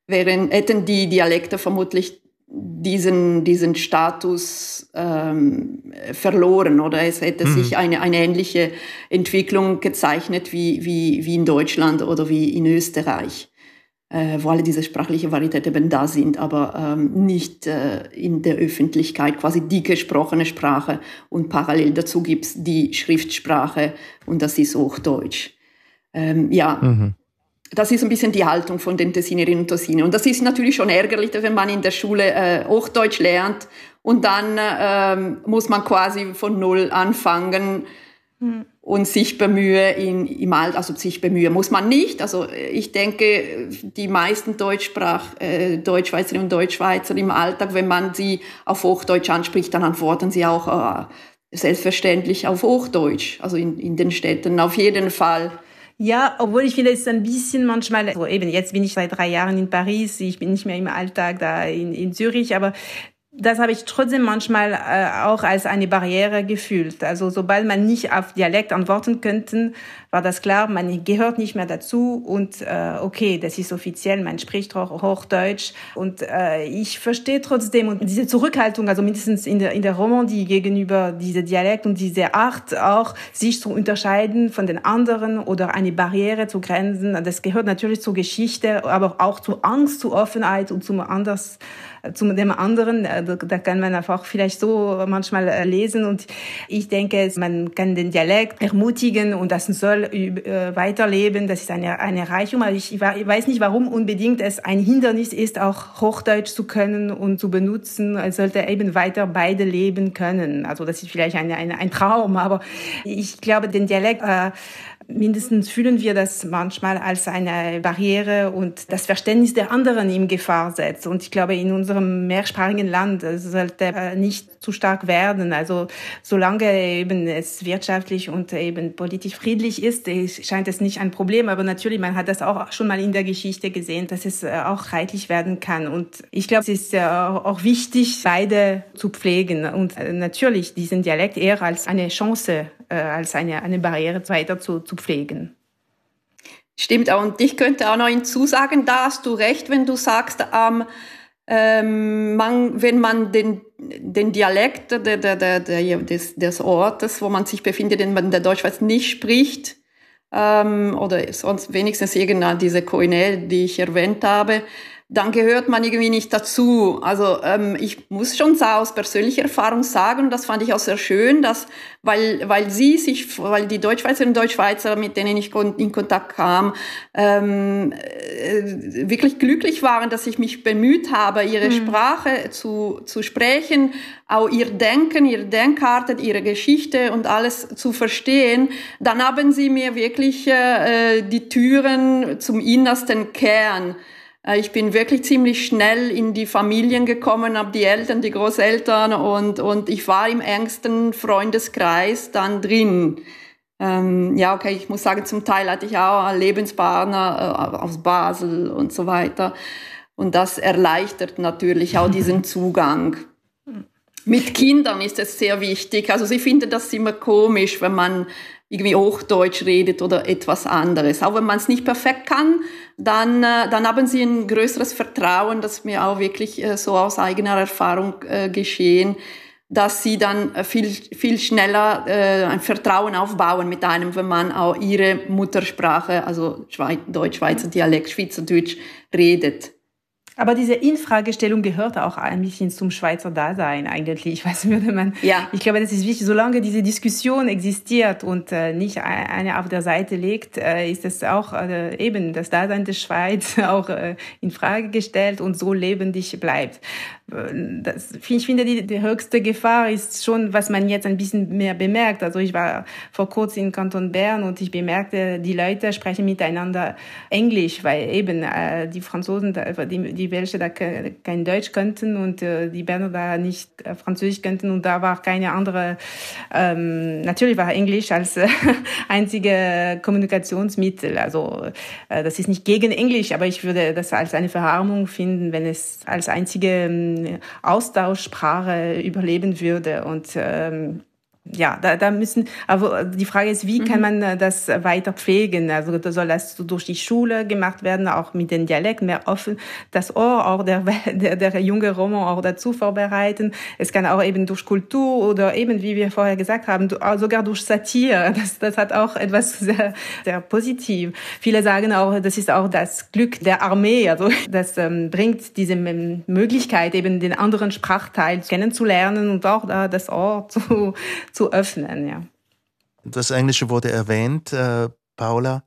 wären, hätten die Dialekte vermutlich diesen, diesen Status ähm, verloren oder es hätte mhm. sich eine, eine ähnliche Entwicklung gezeichnet wie, wie, wie in Deutschland oder wie in Österreich äh, wo alle diese sprachliche Varietät eben da sind, aber ähm, nicht äh, in der Öffentlichkeit quasi die gesprochene Sprache und parallel dazu gibt's die Schriftsprache und das ist Hochdeutsch. Ähm, ja, mhm. das ist ein bisschen die Haltung von den Tessinerinnen und Tessiner. Und das ist natürlich schon ärgerlich, wenn man in der Schule äh, Hochdeutsch lernt und dann ähm, muss man quasi von Null anfangen. Mhm und sich bemühe in, im Alt, also sich bemühe muss man nicht. Also ich denke, die meisten Deutschsprach, äh, Deutschschweizerinnen und Deutschschweizer im Alltag, wenn man sie auf Hochdeutsch anspricht, dann antworten sie auch äh, selbstverständlich auf Hochdeutsch, also in, in den Städten auf jeden Fall.
Ja, obwohl ich finde, es ist ein bisschen manchmal, also eben jetzt bin ich seit drei Jahren in Paris, ich bin nicht mehr im Alltag da in, in Zürich, aber das habe ich trotzdem manchmal äh, auch als eine Barriere gefühlt. Also sobald man nicht auf Dialekt antworten könnte, war das klar, man gehört nicht mehr dazu und äh, okay, das ist offiziell, man spricht auch Hochdeutsch und äh, ich verstehe trotzdem und diese Zurückhaltung, also mindestens in der in der Romandie gegenüber diese Dialekt und diese Art auch sich zu unterscheiden von den anderen oder eine Barriere zu grenzen, das gehört natürlich zur Geschichte, aber auch zu Angst, zu Offenheit und zum anders zu dem anderen. Äh, da kann man einfach vielleicht so manchmal äh, lesen. Und ich denke, man kann den Dialekt ermutigen und das soll äh, weiterleben. Das ist eine, eine Reichung. Aber ich, weiß nicht, warum unbedingt es ein Hindernis ist, auch Hochdeutsch zu können und zu benutzen. Es sollte eben weiter beide leben können. Also das ist vielleicht eine, eine, ein Traum, aber ich glaube, den Dialekt äh, mindestens fühlen wir das manchmal als eine Barriere und das Verständnis der anderen in Gefahr setzt. Und ich glaube, in unserem mehrsprachigen Land sollte äh, nicht zu stark werden. Also solange eben es wirtschaftlich und eben politisch friedlich ist, scheint es nicht ein Problem. Aber natürlich, man hat das auch schon mal in der Geschichte gesehen, dass es äh, auch reichlich werden kann. Und ich glaube, es ist auch wichtig, beide zu pflegen und äh, natürlich diesen Dialekt eher als eine Chance, als eine, eine Barriere weiter zu, zu pflegen.
Stimmt, und ich könnte auch noch hinzusagen, da hast du recht, wenn du sagst, ähm, ähm, man, wenn man den, den Dialekt der, der, der, der, des, des Ortes, wo man sich befindet, den man der Deutschschweiz nicht spricht, ähm, oder sonst wenigstens irgendeine diese Koine, die ich erwähnt habe, dann gehört man irgendwie nicht dazu. Also ähm, ich muss schon aus persönlicher Erfahrung sagen, das fand ich auch sehr schön, dass weil weil sie sich, weil die Deutschschweizerinnen und Deutschschweizer, mit denen ich in Kontakt kam, ähm, äh, wirklich glücklich waren, dass ich mich bemüht habe, ihre mhm. Sprache zu zu sprechen, auch ihr Denken, ihre Denkarte, ihre Geschichte und alles zu verstehen. Dann haben sie mir wirklich äh, die Türen zum innersten Kern äh, ich bin wirklich ziemlich schnell in die Familien gekommen, habe die Eltern, die Großeltern und, und ich war im engsten Freundeskreis dann drin. Ähm, ja, okay, ich muss sagen, zum Teil hatte ich auch einen Lebenspartner äh, aus Basel und so weiter. Und das erleichtert natürlich auch diesen Zugang. Mit Kindern ist es sehr wichtig. Also sie finden das immer komisch, wenn man irgendwie Hochdeutsch redet oder etwas anderes. Auch wenn man es nicht perfekt kann, dann, äh, dann haben sie ein größeres Vertrauen, das mir auch wirklich äh, so aus eigener Erfahrung äh, geschehen, dass sie dann viel, viel schneller ein Vertrauen aufbauen mit einem, wenn man auch ihre Muttersprache, also Schweiz, Deutsch, Schweizer Dialekt, Schweizerdeutsch redet.
Aber diese Infragestellung gehört auch ein bisschen zum Schweizer Dasein eigentlich. Was würde man? Ja. Ich glaube, das ist wichtig. Solange diese Diskussion existiert und äh, nicht eine auf der Seite liegt, äh, ist es auch äh, eben das Dasein der Schweiz auch äh, in Frage gestellt und so lebendig bleibt das, ich finde, die, die höchste Gefahr ist schon, was man jetzt ein bisschen mehr bemerkt. Also ich war vor kurzem in Kanton Bern und ich bemerkte, die Leute sprechen miteinander Englisch, weil eben äh, die Franzosen, die, die welche da kein Deutsch könnten und äh, die Berner da nicht äh, Französisch könnten und da war keine andere, ähm, natürlich war Englisch als äh, einzige Kommunikationsmittel. Also äh, das ist nicht gegen Englisch, aber ich würde das als eine Verarmung finden, wenn es als einzige ähm, Austauschsprache überleben würde. Und ähm, ja, da, da müssen, aber die Frage ist, wie kann mhm. man das weiter pflegen? Also soll das durch die Schule gemacht werden, auch mit den Dialekten mehr offen, das Ohr auch der, der, der junge Roman auch dazu vorbereiten. Es kann auch eben durch Kultur oder eben, wie wir vorher gesagt haben, sogar durch Satire. Das, das hat auch etwas sehr, sehr positiv. Viele sagen auch, das ist auch das Glück der Armee. Also das ähm, bringt diese Möglichkeit, eben den anderen Sprachteil kennenzulernen und auch äh, das Ohr zu zu öffnen, ja.
Das Englische wurde erwähnt, äh, Paula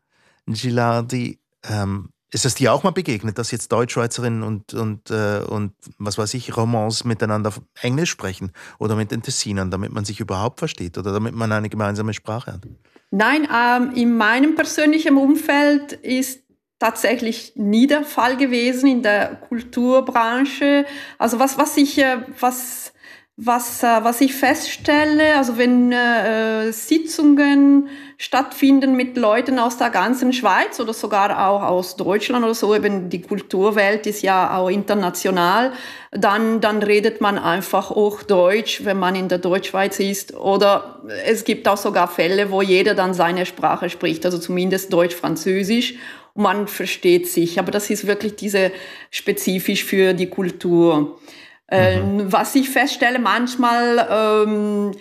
Gilardi. Ähm, ist es dir auch mal begegnet, dass jetzt Deutschschweizerinnen und, und, äh, und was weiß ich, Romans miteinander Englisch sprechen oder mit den Tessinern, damit man sich überhaupt versteht oder damit man eine gemeinsame Sprache hat?
Nein, ähm, in meinem persönlichen Umfeld ist tatsächlich nie der Fall gewesen in der Kulturbranche. Also was, was ich, äh, was was, äh, was ich feststelle, also wenn äh, Sitzungen stattfinden mit Leuten aus der ganzen Schweiz oder sogar auch aus Deutschland oder so, eben die Kulturwelt ist ja auch international, dann, dann redet man einfach auch Deutsch, wenn man in der Deutschschweiz ist. Oder es gibt auch sogar Fälle, wo jeder dann seine Sprache spricht, also zumindest Deutsch-Französisch. Man versteht sich. Aber das ist wirklich diese spezifisch für die Kultur. Ähm, mhm. Was ich feststelle, manchmal ähm,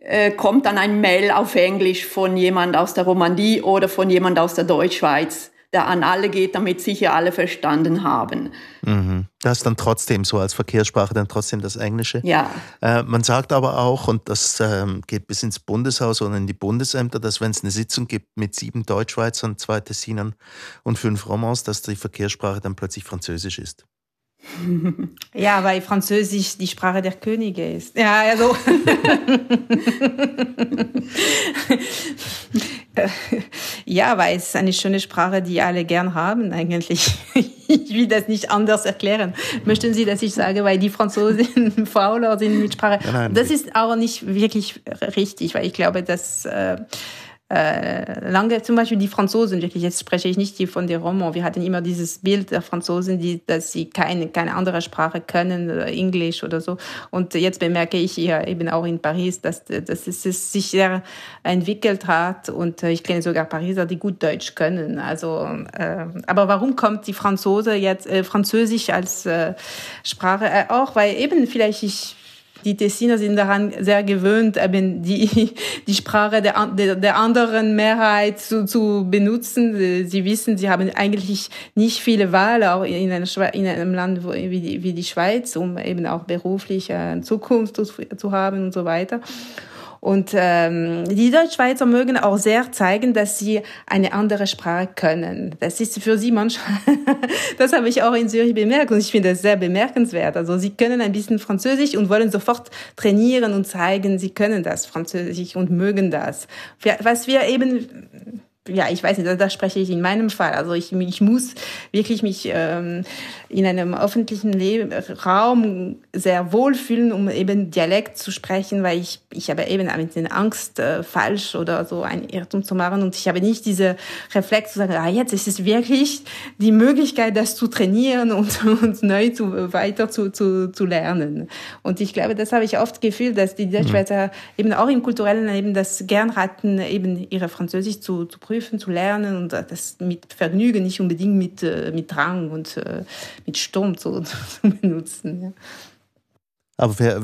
äh, kommt dann ein Mail auf Englisch von jemand aus der Romandie oder von jemand aus der Deutschschweiz, der an alle geht, damit sicher alle verstanden haben.
Mhm. Das ist dann trotzdem so als Verkehrssprache dann trotzdem das Englische.
Ja.
Äh, man sagt aber auch, und das ähm, geht bis ins Bundeshaus oder in die Bundesämter, dass wenn es eine Sitzung gibt mit sieben Deutschschweizern, zwei Tessinern und fünf Romans, dass die Verkehrssprache dann plötzlich Französisch ist.
Ja, weil Französisch die Sprache der Könige ist. Ja, also. ja, weil es ist eine schöne Sprache, die alle gern haben eigentlich. Ich will das nicht anders erklären. Möchten Sie, dass ich sage, weil die Franzosen fauler sind mit Sprache? Nein, nein, das ist auch nicht wirklich richtig, weil ich glaube, dass äh, äh, lange, zum Beispiel die Franzosen, wirklich, jetzt spreche ich nicht die von der Roman, wir hatten immer dieses Bild der Franzosen, die, dass sie keine, keine andere Sprache können, oder Englisch oder so. Und jetzt bemerke ich hier eben auch in Paris, dass, dass es, es sich sehr entwickelt hat und ich kenne sogar Pariser, die gut Deutsch können. Also, äh, aber warum kommt die Franzose jetzt, äh, Französisch als äh, Sprache äh, auch? Weil eben vielleicht ich die Tessiner sind daran sehr gewöhnt, eben die, die Sprache der, der, der anderen Mehrheit zu, zu benutzen. Sie wissen, sie haben eigentlich nicht viele Wahl, auch in, einer, in einem Land wie die, wie die Schweiz, um eben auch beruflich Zukunft zu, zu haben und so weiter. Und ähm, die Deutschschweizer mögen auch sehr zeigen, dass sie eine andere Sprache können. Das ist für sie manchmal, das habe ich auch in Zürich bemerkt und ich finde das sehr bemerkenswert. Also sie können ein bisschen Französisch und wollen sofort trainieren und zeigen, sie können das Französisch und mögen das. Was wir eben ja, ich weiß nicht, da, spreche ich in meinem Fall. Also ich, ich muss wirklich mich ähm, in einem öffentlichen Leben, Raum sehr wohlfühlen, um eben Dialekt zu sprechen, weil ich, ich habe eben mit der Angst, äh, falsch oder so ein Irrtum zu machen und ich habe nicht diese Reflex zu sagen, ah, jetzt ist es wirklich die Möglichkeit, das zu trainieren und, und neu zu, weiter zu, zu, zu lernen. Und ich glaube, das habe ich oft gefühlt, dass die Deutschschweizer mhm. eben auch im kulturellen Leben das gern hatten, eben ihre Französisch zu, zu prüfen, zu lernen und das mit Vergnügen, nicht unbedingt mit, äh, mit Drang und mit Sturm zu, zu benutzen. Ja.
Aber wer,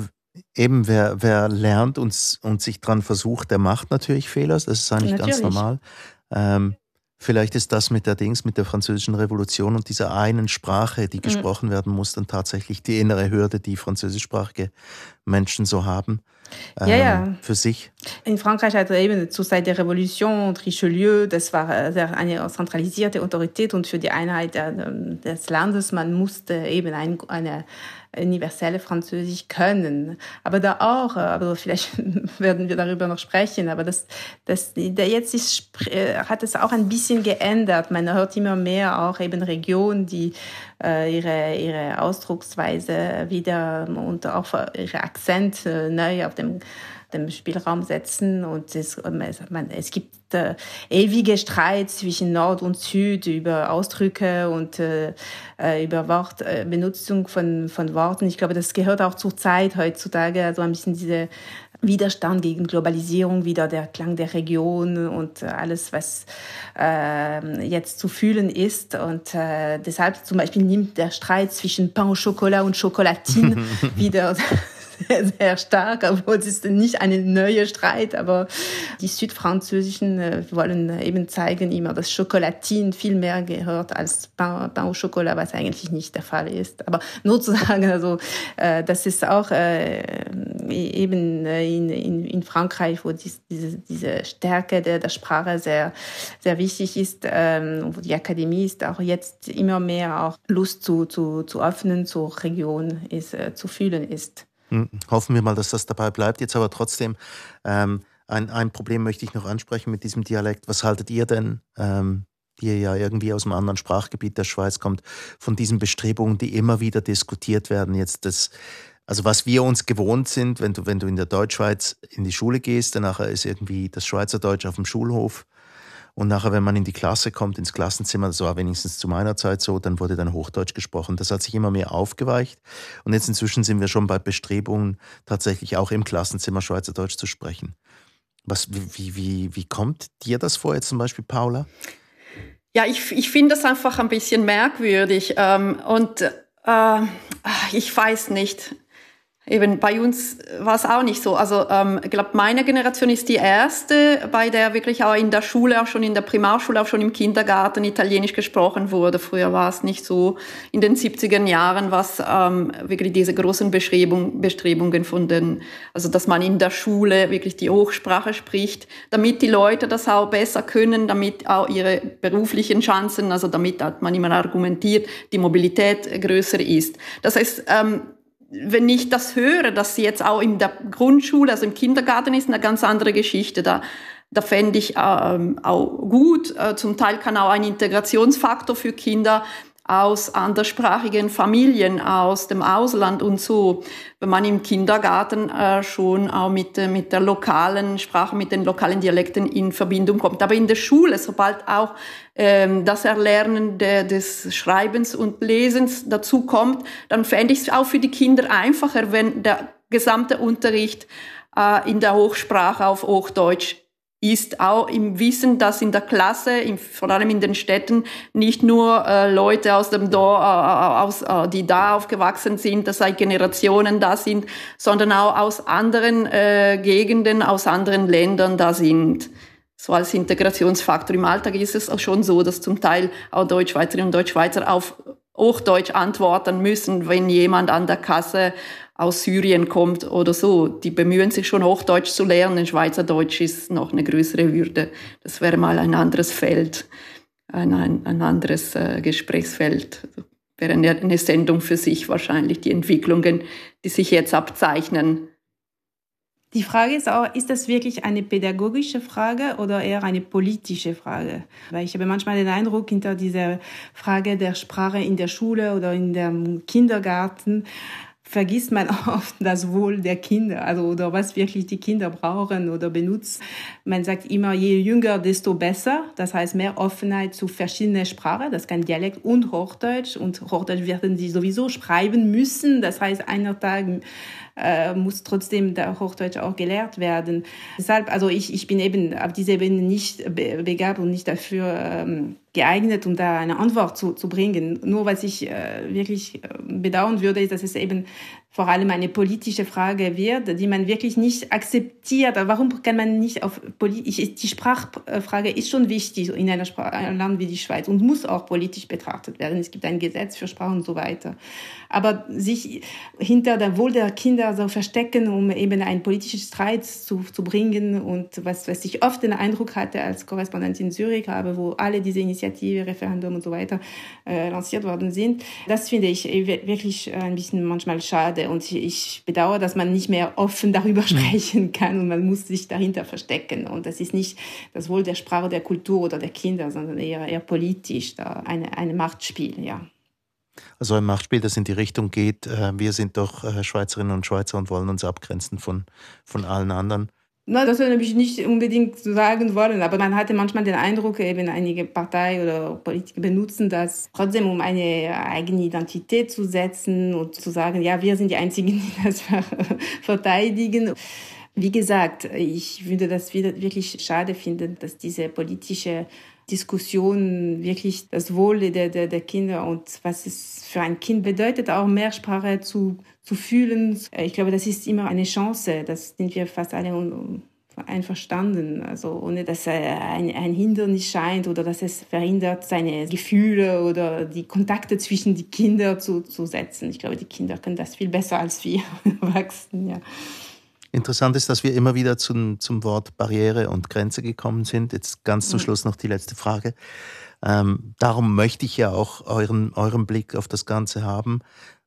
eben wer, wer lernt und, und sich dran versucht, der macht natürlich Fehler. Das ist eigentlich natürlich. ganz normal. Ähm, vielleicht ist das mit der Dings, mit der französischen Revolution und dieser einen Sprache, die mhm. gesprochen werden muss, dann tatsächlich die innere Hürde, die französischsprachige Menschen so haben
ja, ja. Ähm,
für sich.
In Frankreich hat er eben zur Zeit der Revolution und Richelieu, das war eine zentralisierte Autorität und für die Einheit des Landes, man musste eben ein, eine universelle Französisch können. Aber da auch, aber vielleicht werden wir darüber noch sprechen, aber das, das, der jetzt ist, hat es auch ein bisschen geändert. Man hört immer mehr auch eben Regionen, die äh, ihre, ihre Ausdrucksweise wieder und auch ihre Akzent äh, neu auf dem dem Spielraum setzen und es, man, es gibt äh, ewige Streit zwischen Nord und Süd über Ausdrücke und äh, äh, über Wort, äh, Benutzung von, von Worten. Ich glaube, das gehört auch zur Zeit heutzutage, also ein bisschen diese Widerstand gegen Globalisierung, wieder der Klang der Region und alles, was äh, jetzt zu fühlen ist. Und äh, deshalb zum Beispiel nimmt der Streit zwischen Pain au Chocolat und Chocolatine wieder sehr, sehr stark, obwohl es ist nicht ein neuer Streit, aber die Südfranzösischen äh, wollen eben zeigen immer, dass Schokolatin viel mehr gehört als Pain, Pain au Chocolat, was eigentlich nicht der Fall ist. Aber nur zu sagen, also äh, das ist auch äh, eben in, in, in Frankreich, wo dies, diese, diese Stärke der, der Sprache sehr, sehr wichtig ist, ähm, wo die Akademie ist auch jetzt immer mehr auch Lust zu, zu, zu öffnen zur Region ist, äh, zu fühlen ist.
Hm, hoffen wir mal, dass das dabei bleibt. Jetzt aber trotzdem, ähm, ein, ein Problem möchte ich noch ansprechen mit diesem Dialekt. Was haltet ihr denn, ähm, die ja irgendwie aus einem anderen Sprachgebiet der Schweiz kommt, von diesen Bestrebungen, die immer wieder diskutiert werden? Jetzt das, also was wir uns gewohnt sind, wenn du, wenn du in der Deutschschweiz in die Schule gehst, dann nachher ist irgendwie das Schweizerdeutsch auf dem Schulhof und nachher, wenn man in die Klasse kommt, ins Klassenzimmer, das war wenigstens zu meiner Zeit so, dann wurde dann Hochdeutsch gesprochen. Das hat sich immer mehr aufgeweicht. Und jetzt inzwischen sind wir schon bei Bestrebungen, tatsächlich auch im Klassenzimmer Schweizerdeutsch zu sprechen. Was, wie, wie, wie kommt dir das vor, jetzt zum Beispiel, Paula?
Ja, ich, ich finde das einfach ein bisschen merkwürdig. Ähm, und äh, ich weiß nicht. Eben bei uns war es auch nicht so. Also ähm, ich glaube, meine Generation ist die erste, bei der wirklich auch in der Schule, auch schon in der Primarschule, auch schon im Kindergarten Italienisch gesprochen wurde. Früher war es nicht so. In den 70er Jahren was ähm, wirklich diese großen Bestrebung, Bestrebungen von den, also dass man in der Schule wirklich die Hochsprache spricht, damit die Leute das auch besser können, damit auch ihre beruflichen Chancen, also damit hat man immer argumentiert, die Mobilität größer ist. Das heißt, ähm, wenn ich das höre, dass sie jetzt auch in der Grundschule, also im Kindergarten ist, eine ganz andere Geschichte. Da, da fände ich ähm, auch gut. Äh, zum Teil kann auch ein Integrationsfaktor für Kinder aus anderssprachigen Familien, aus dem Ausland und so, wenn man im Kindergarten äh, schon auch mit, äh, mit der lokalen Sprache, mit den lokalen Dialekten in Verbindung kommt. Aber in der Schule, sobald auch ähm, das Erlernen de, des Schreibens und Lesens dazu kommt, dann fände ich es auch für die Kinder einfacher, wenn der gesamte Unterricht äh, in der Hochsprache auf Hochdeutsch ist auch im Wissen, dass in der Klasse, in, vor allem in den Städten, nicht nur äh, Leute aus dem Dorf, äh, äh, aus, äh, die da aufgewachsen sind, dass seit Generationen da sind, sondern auch aus anderen äh, Gegenden, aus anderen Ländern da sind. So als Integrationsfaktor. Im Alltag ist es auch schon so, dass zum Teil auch Deutschschweizerinnen und Deutschschweizer auf Hochdeutsch antworten müssen, wenn jemand an der Kasse aus Syrien kommt oder so. Die bemühen sich schon Hochdeutsch zu lernen. Schweizerdeutsch ist noch eine größere Würde. Das wäre mal ein anderes Feld, ein, ein, anderes äh, Gesprächsfeld. Also wäre eine, eine Sendung für sich wahrscheinlich, die Entwicklungen, die sich jetzt abzeichnen.
Die Frage ist auch, ist das wirklich eine pädagogische Frage oder eher eine politische Frage? Weil ich habe manchmal den Eindruck, hinter dieser Frage der Sprache in der Schule oder in dem Kindergarten vergisst man oft das Wohl der Kinder, also oder was wirklich die Kinder brauchen oder benutzen. Man sagt immer, je jünger, desto besser. Das heißt mehr Offenheit zu verschiedenen Sprachen. Das kann Dialekt und Hochdeutsch. Und Hochdeutsch werden sie sowieso schreiben müssen. Das heißt, einer Tag äh, muss trotzdem der Hochdeutsch auch gelehrt werden. Deshalb, also ich, ich bin eben auf dieser Ebene nicht begabt und nicht dafür ähm, geeignet, um da eine Antwort zu, zu bringen. Nur was ich äh, wirklich äh, bedauern würde, ist, dass es eben vor allem eine politische Frage wird, die man wirklich nicht akzeptiert. Warum kann man nicht auf politisch, die Sprachfrage ist schon wichtig in einer Sprache, einem Land wie die Schweiz und muss auch politisch betrachtet werden. Es gibt ein Gesetz für Sprache und so weiter. Aber sich hinter der Wohl der Kinder so verstecken, um eben einen politischen Streit zu, zu bringen und was, was ich oft den Eindruck hatte als Korrespondentin in Zürich habe, wo alle diese Initiative, Referendum und so weiter äh, lanciert worden sind, das finde ich wirklich ein bisschen manchmal schade und ich bedauere, dass man nicht mehr offen darüber mhm. sprechen kann und man muss sich dahinter verstecken. Und das ist nicht das Wohl der Sprache, der Kultur oder der Kinder, sondern eher, eher politisch, da eine, eine Machtspiel, ja.
Also ein Machtspiel, das in die Richtung geht, äh, wir sind doch äh, Schweizerinnen und Schweizer und wollen uns abgrenzen von, von allen anderen.
Na, das habe ich nicht unbedingt sagen wollen, aber man hatte manchmal den Eindruck, eben einige Parteien oder Politiker benutzen das trotzdem, um eine eigene Identität zu setzen und zu sagen, ja, wir sind die Einzigen, die das verteidigen. Wie gesagt, ich würde das wirklich schade finden, dass diese politische Diskussion wirklich das Wohl der, der, der Kinder und was es für ein Kind bedeutet, auch Mehrsprache zu, zu fühlen. Ich glaube, das ist immer eine Chance. Das sind wir fast alle einverstanden. Also ohne dass ein, ein Hindernis scheint oder dass es verhindert, seine Gefühle oder die Kontakte zwischen die Kinder zu, zu setzen. Ich glaube, die Kinder können das viel besser als wir Erwachsenen. Ja.
Interessant ist, dass wir immer wieder zum, zum Wort Barriere und Grenze gekommen sind. Jetzt ganz zum Schluss noch die letzte Frage. Ähm, darum möchte ich ja auch euren, euren Blick auf das Ganze haben.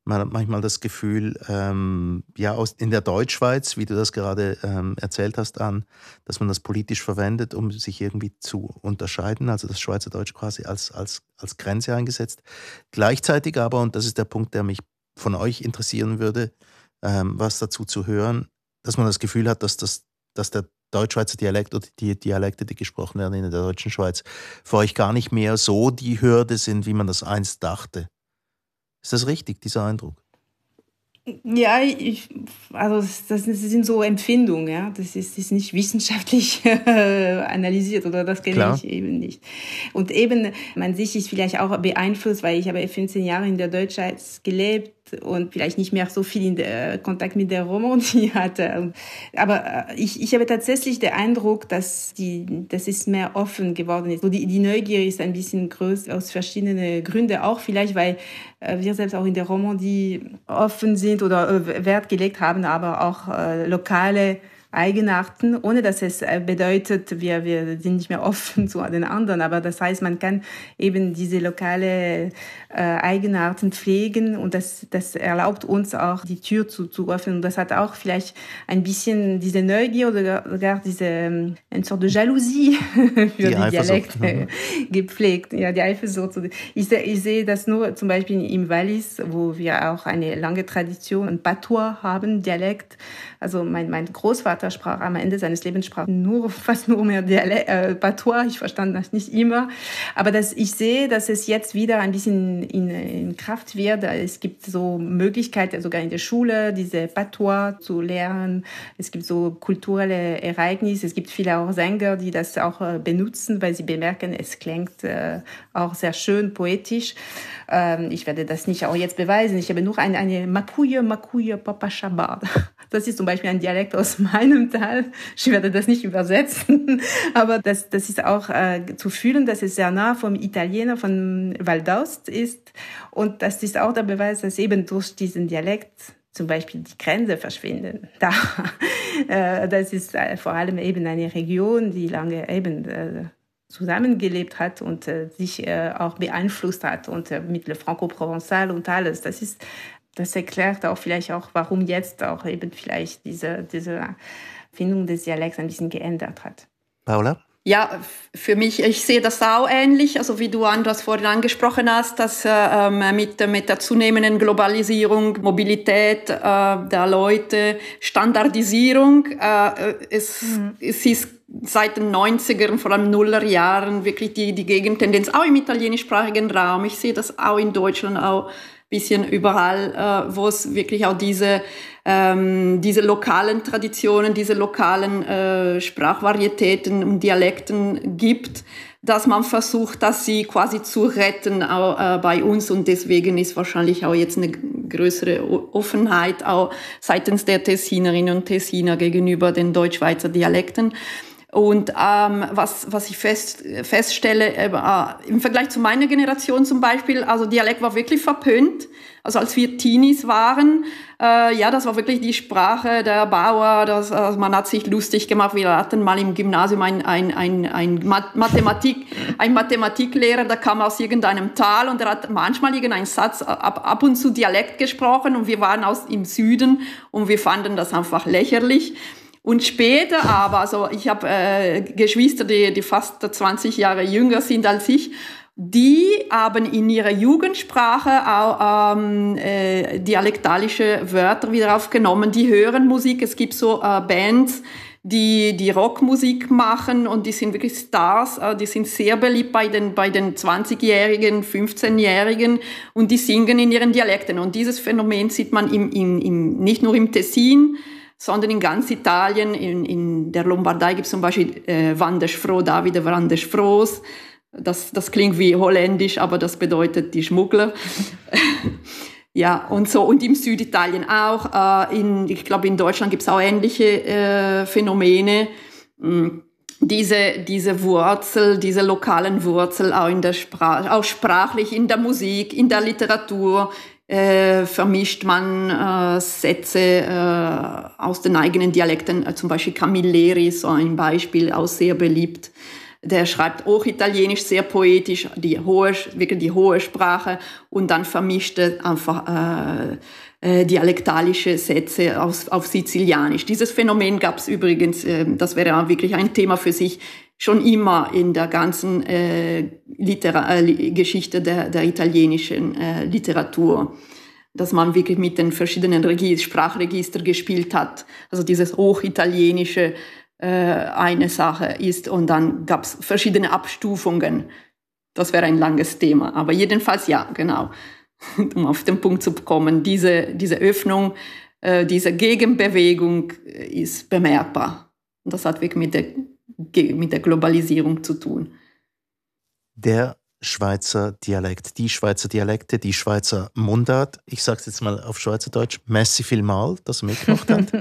Man hat manchmal das Gefühl, ähm, ja, aus, in der Deutschschweiz, wie du das gerade ähm, erzählt hast, an, dass man das politisch verwendet, um sich irgendwie zu unterscheiden, also das Schweizerdeutsch quasi als, als, als Grenze eingesetzt. Gleichzeitig aber, und das ist der Punkt, der mich von euch interessieren würde, ähm, was dazu zu hören, dass man das Gefühl hat, dass, das, dass der Deutschschweizer Dialekt oder die Dialekte, die gesprochen werden in der deutschen Schweiz, für euch gar nicht mehr so die Hürde sind, wie man das einst dachte. Ist das richtig, dieser Eindruck?
Ja, ich, also das, das, sind so Empfindungen, ja. Das ist, ist nicht wissenschaftlich analysiert oder das kenne ich eben nicht. Und eben, man sich ist vielleicht auch beeinflusst, weil ich habe 15 Jahre in der Deutschschweiz gelebt und vielleicht nicht mehr so viel in der Kontakt mit der Romandie hatte. Aber äh, ich, ich habe tatsächlich den Eindruck, dass die, das ist mehr offen geworden ist. So die, die Neugier ist ein bisschen größer aus verschiedenen Gründen. Auch vielleicht, weil äh, wir selbst auch in der Romandie offen sind oder äh, Wert gelegt haben, aber auch lokale Eigenarten, ohne dass es äh, bedeutet, wir, wir sind nicht mehr offen zu den anderen. Aber das heißt, man kann eben diese lokale äh, Eigenarten pflegen und das, das erlaubt uns auch, die Tür zu, zu öffnen. Und das hat auch vielleicht ein bisschen diese Neugier oder gar diese ähm, eine Sorte de Jalousie für die, die Dialekte mhm. gepflegt. Ja, die Eifersucht. Ich, ich sehe das nur zum Beispiel im Wallis, wo wir auch eine lange Tradition, ein Patois haben, Dialekt. Also mein, mein Großvater sprach am Ende seines Lebens sprach nur, fast nur mehr Dialekt, äh, Patois. Ich verstand das nicht immer. Aber das, ich sehe, dass es jetzt wieder ein bisschen in, in Kraft wird. Es gibt so Möglichkeiten, sogar in der Schule, diese Patois zu lernen. Es gibt so kulturelle Ereignisse. Es gibt viele auch Sänger, die das auch äh, benutzen, weil sie bemerken, es klingt äh, auch sehr schön poetisch. Ähm, ich werde das nicht auch jetzt beweisen. Ich habe nur eine, eine Makuye, Makuye, Papa Shabbat. Das ist zum Beispiel ein Dialekt aus meinem Tal. Ich werde das nicht übersetzen, aber das, das ist auch äh, zu fühlen, dass es sehr nah vom Italiener von Valdaust ist. Und das ist auch der Beweis, dass eben durch diesen Dialekt zum Beispiel die Grenze verschwinden. Da, äh, das ist äh, vor allem eben eine Region, die lange eben äh, zusammengelebt hat und äh, sich äh, auch beeinflusst hat und äh, mit Le Franco-Provençal und alles. Das ist das erklärt auch vielleicht auch, warum jetzt auch eben vielleicht diese, diese Findung des Dialekts ein bisschen geändert hat.
Paula?
Ja, für mich, ich sehe das auch ähnlich, also wie du Andras vorhin angesprochen hast, dass äh, ähm, mit, mit der zunehmenden Globalisierung, Mobilität äh, der Leute, Standardisierung, äh, es, mhm. es ist seit den 90er und vor allem Nullerjahren wirklich die, die Gegentendenz, auch im italienischsprachigen Raum. Ich sehe das auch in Deutschland, auch bisschen überall, äh, wo es wirklich auch diese, ähm, diese lokalen Traditionen, diese lokalen äh, Sprachvarietäten und Dialekten gibt, dass man versucht, dass sie quasi zu retten auch, äh, bei uns und deswegen ist wahrscheinlich auch jetzt eine größere Offenheit auch seitens der Tessinerinnen und Tessiner gegenüber den Deutschschweizer Dialekten. Und ähm, was, was ich fest, feststelle, äh, im Vergleich zu meiner Generation zum Beispiel, also Dialekt war wirklich verpönt. Also als wir Teenies waren, äh, ja, das war wirklich die Sprache der Bauer. Das, also man hat sich lustig gemacht. Wir hatten mal im Gymnasium ein, ein, ein, ein Mathematik, ein Mathematiklehrer, der kam aus irgendeinem Tal und der hat manchmal irgendeinen Satz ab, ab und zu Dialekt gesprochen und wir waren aus im Süden und wir fanden das einfach lächerlich. Und später aber, also ich habe äh, Geschwister, die, die fast 20 Jahre jünger sind als ich, die haben in ihrer Jugendsprache auch ähm, äh, dialektalische Wörter wieder aufgenommen. Die hören Musik. Es gibt so äh, Bands, die die Rockmusik machen und die sind wirklich Stars. Äh, die sind sehr beliebt bei den, bei den 20-Jährigen, 15-Jährigen und die singen in ihren Dialekten. Und dieses Phänomen sieht man im, im, im, nicht nur im Tessin, sondern in ganz Italien, in, in der Lombardei gibt es zum Beispiel äh, Wandeschfro, Davide Wandeschfros. Das, das klingt wie holländisch, aber das bedeutet die Schmuggler. ja, und so, und im Süditalien auch. Äh, in, ich glaube, in Deutschland gibt es auch ähnliche äh, Phänomene. Mm, diese, diese Wurzel, diese lokalen Wurzel auch in der Sprache, auch sprachlich, in der Musik, in der Literatur, äh, vermischt man äh, Sätze äh, aus den eigenen Dialekten, äh, zum Beispiel Camilleri, so ein Beispiel, auch sehr beliebt. Der schreibt auch Italienisch sehr poetisch, die hohe, wirklich die hohe Sprache und dann vermischt er einfach äh, äh, dialektalische Sätze aus, auf Sizilianisch. Dieses Phänomen gab es übrigens, äh, das wäre wirklich ein Thema für sich, schon immer in der ganzen äh, Litera äh, Geschichte der, der italienischen äh, Literatur, dass man wirklich mit den verschiedenen Regi Sprachregister gespielt hat. Also dieses Hochitalienische äh, eine Sache ist und dann gab es verschiedene Abstufungen. Das wäre ein langes Thema, aber jedenfalls ja, genau. um auf den Punkt zu kommen, diese, diese Öffnung, äh, diese Gegenbewegung ist bemerkbar. Und das hat wirklich mit der mit der Globalisierung zu tun.
Der Schweizer Dialekt, die Schweizer Dialekte, die Schweizer Mundart. Ich sage es jetzt mal auf Schweizerdeutsch. Merci vielmal, dass ihr mitgemacht habt.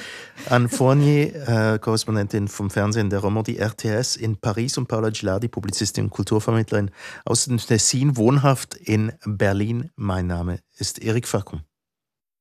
An Fournier, äh, Korrespondentin vom Fernsehen der Romandie RTS in Paris und Paula Gilardi, Publizistin und Kulturvermittlerin aus dem Tessin, wohnhaft in Berlin. Mein Name ist Erik Fackung.